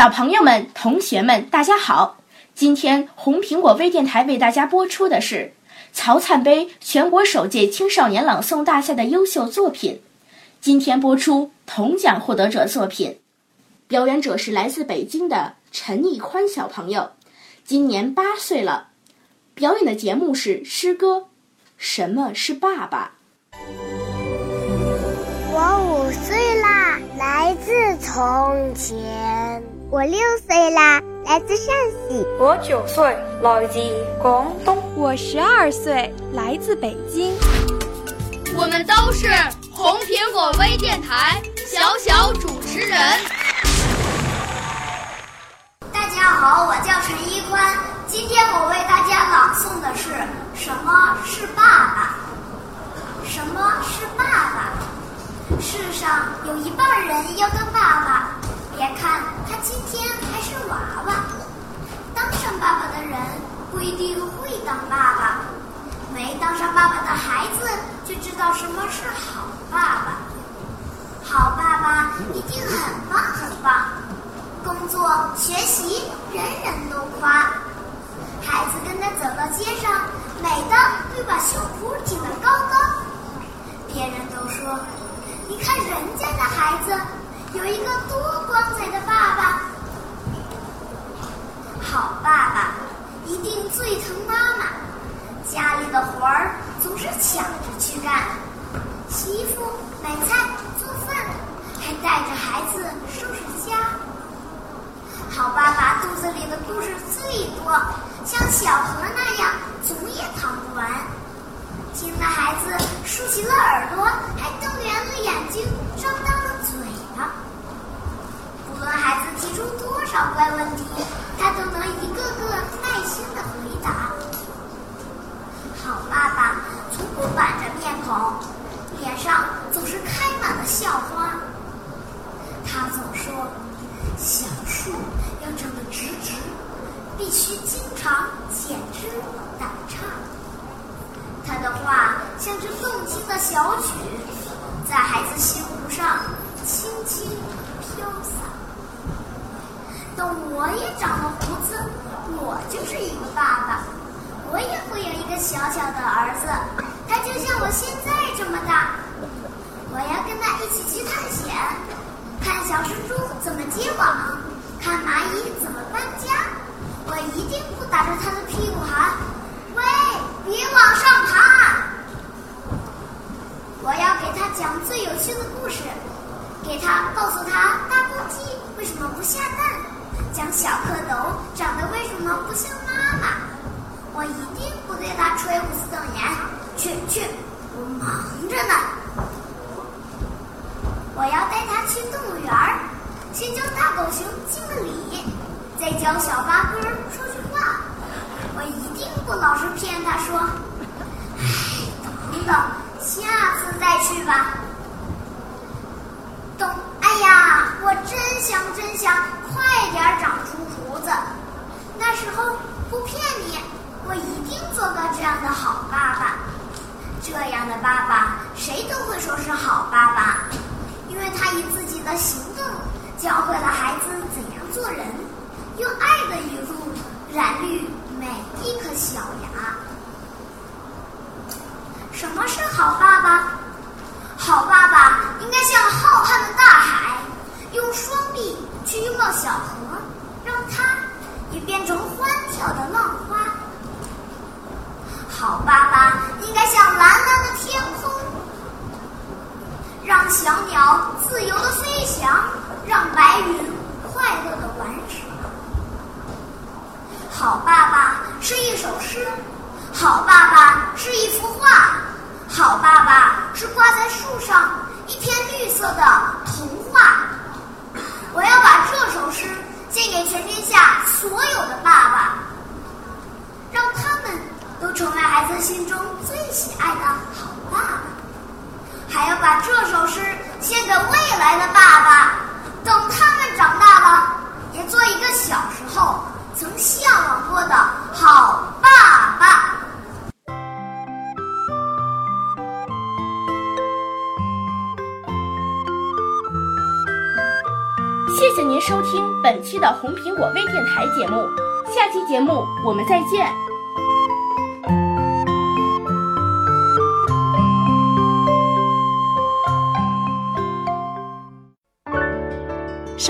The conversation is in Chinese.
小朋友们、同学们，大家好！今天红苹果微电台为大家播出的是曹灿杯全国首届青少年朗诵大赛的优秀作品。今天播出铜奖获得者作品，表演者是来自北京的陈义宽小朋友，今年八岁了。表演的节目是诗歌《什么是爸爸》。我五岁啦，来自从前；我六岁啦，来自陕西；我九岁，来自广东；我十二岁，来自北京。我们都是红苹果微电台小小主持人。大家好，我叫陈一宽。今天我为大家朗诵的是什么是爸爸？什么是爸爸？世上有一半人要当爸爸，别看他今天还是娃娃，当上爸爸的人不一定会当爸爸，没当上爸爸的孩子就知道什么是好爸爸。好爸爸一定很棒很棒，工作学习人人都夸。孩子跟他走到街上，美的会把胸脯挺得高高。别人都说：“你看人家的孩子，有一个多光彩的爸爸。”好爸爸一定最疼妈妈，家的活儿总是抢着去干，洗衣服、买菜、做饭，还带着孩子收拾家。好爸爸肚子里的故事最多。像小河那样，总也淌不完。听的孩子竖起了耳朵，还瞪圆了眼睛，张大了嘴巴。不论孩子提出多少怪问题，好爸爸从不板着面孔，脸上总是开满了笑花。他总说：“小树要长得直直。”必须经常剪枝打杈。他的话像只动听的小曲，在孩子心湖上轻轻飘洒。等我也长了胡子，我就是一个爸爸，我也会有一个小小的儿子，他就像我现在这么大。我要跟他一起去探险，看小蜘蛛怎么结网，看蚂蚁怎么搬家。我一定不打着他的屁股喊：“喂，别往上爬！”我要给他讲最有趣的故事，给他告诉他大公鸡为什么不下蛋，讲小蝌蚪长得为什么不像妈妈。我一定不对他吹胡子瞪眼，去去，我忙着呢。我要带他去动物园儿，先教大狗熊敬个礼。再教小八哥说句话，我一定不老是骗他说：“哎，等等，下次再去吧。”等，哎呀，我真想真想快点长出胡子，那时候不骗你，我一定做个这样的好爸爸。这样的爸爸，谁都会说是好爸爸，因为他以自己的行动教会了孩子怎样做人。用爱的语录染绿每一颗小牙。什么是好爸爸？小鸟自由的飞翔，让白云快乐的玩耍。好爸爸是一首诗，好爸爸是一幅画，好爸爸是挂在树上一片绿色的童话。我要把这首诗献给全天下所有的爸爸，让他们都成为孩子心中最喜爱的好。还要把这首诗献给未来的爸爸，等他们长大了，也做一个小时候曾向往过的好爸爸。谢谢您收听本期的红苹果微电台节目，下期节目我们再见。